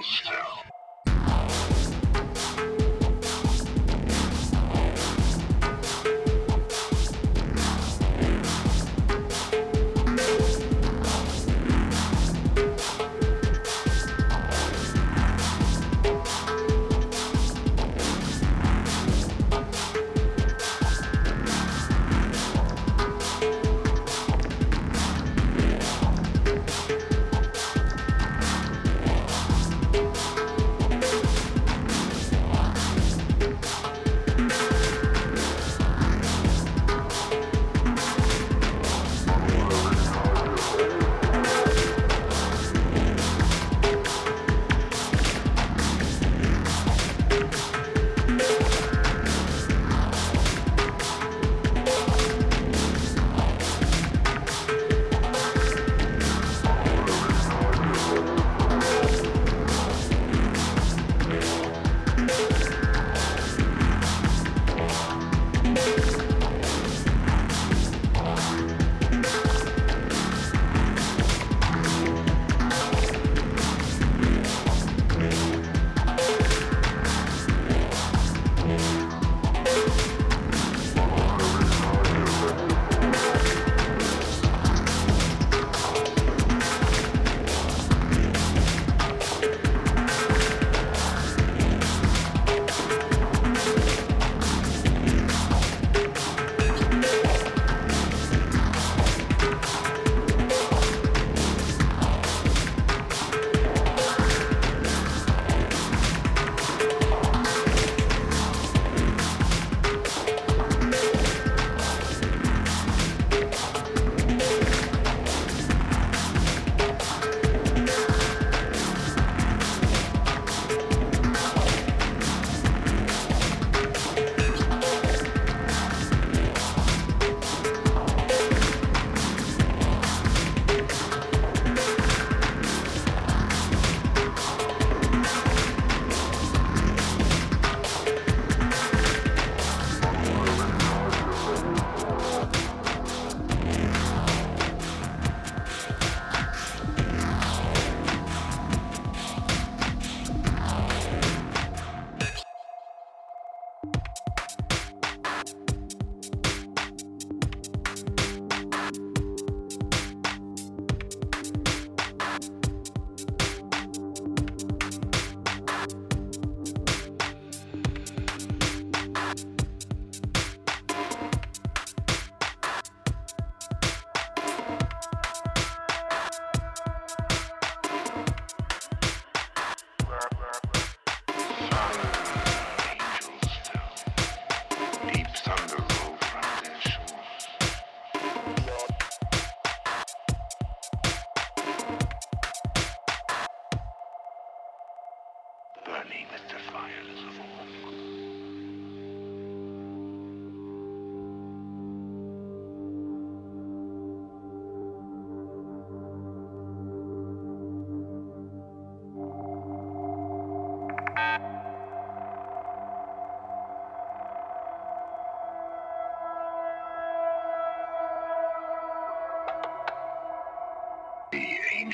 angel's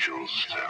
angels now.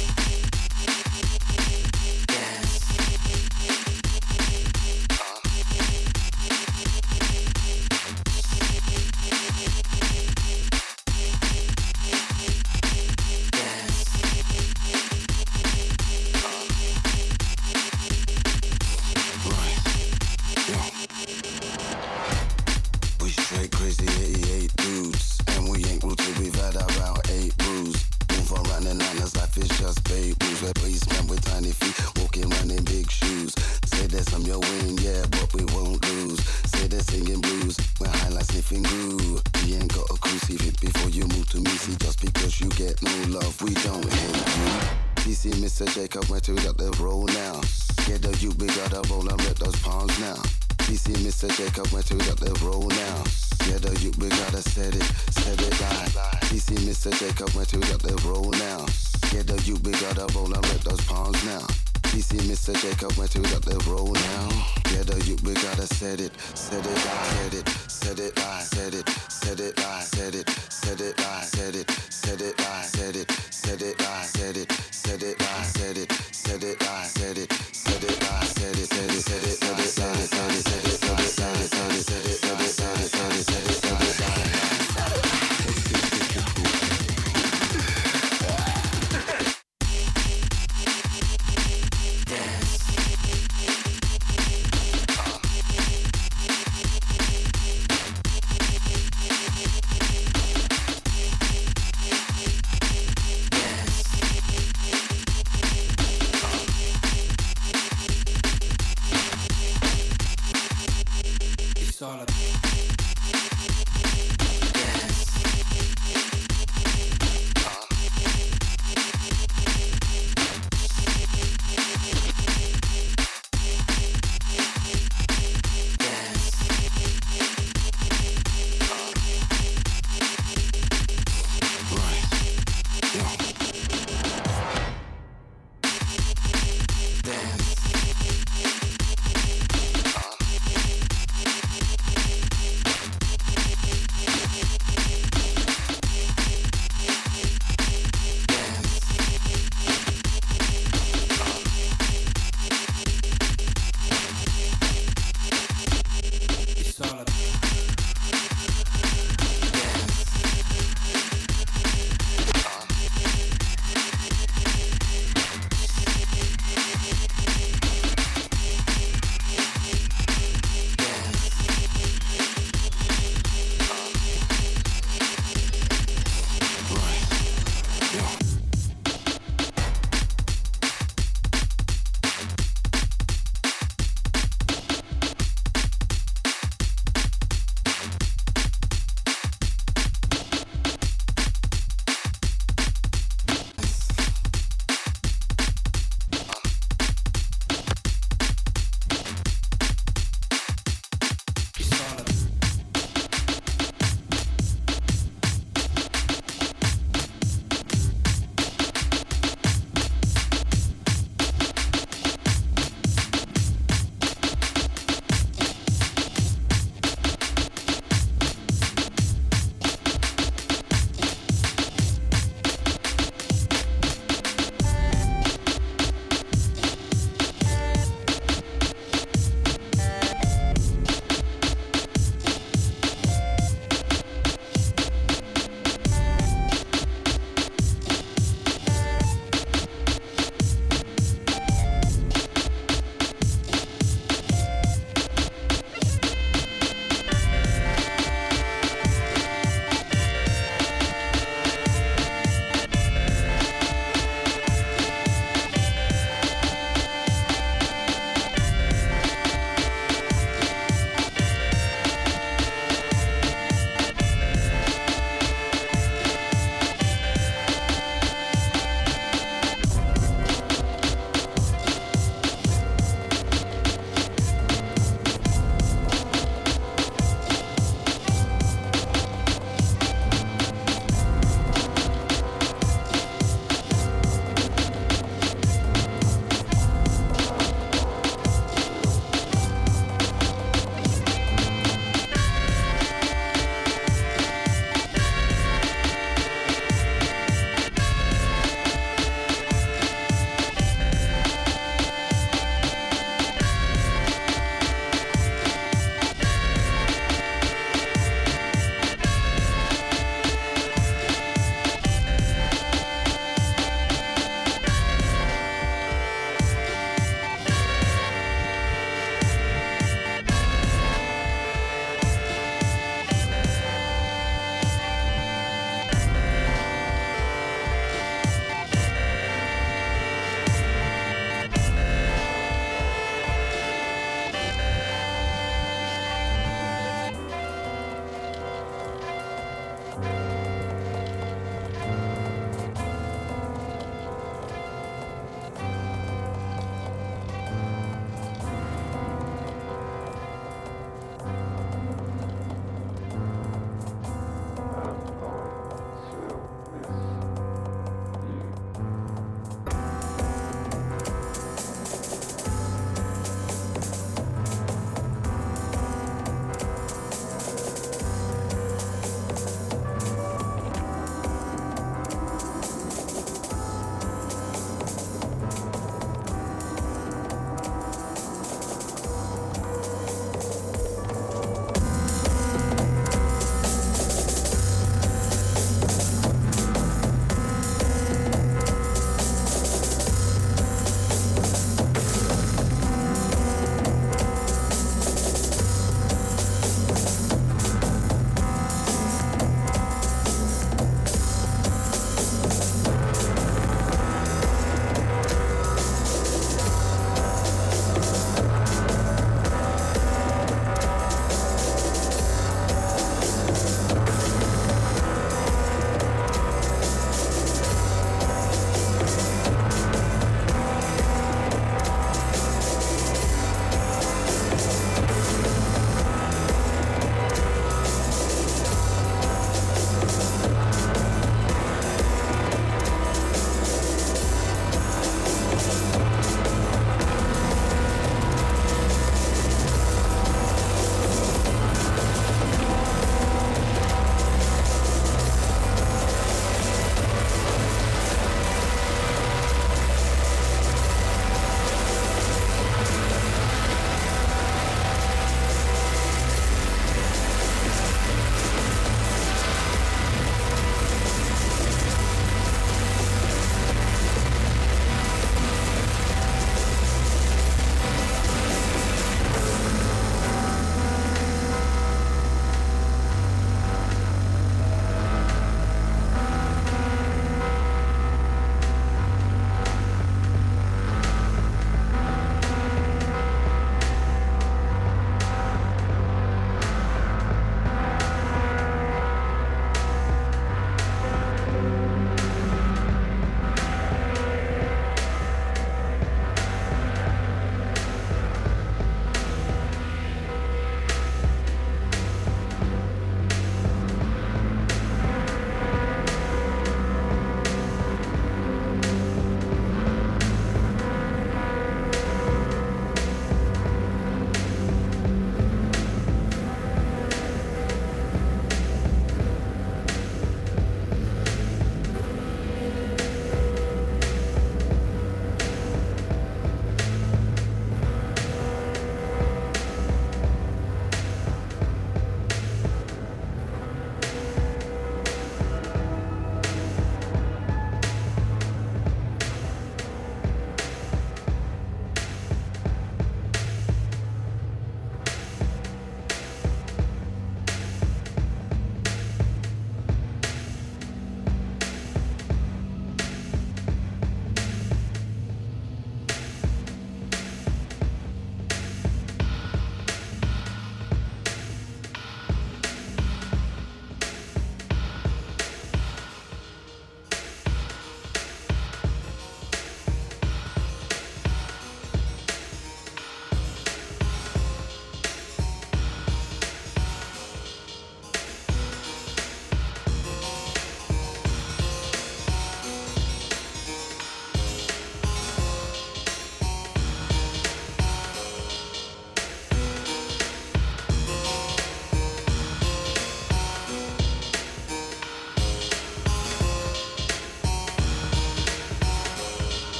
Thank you.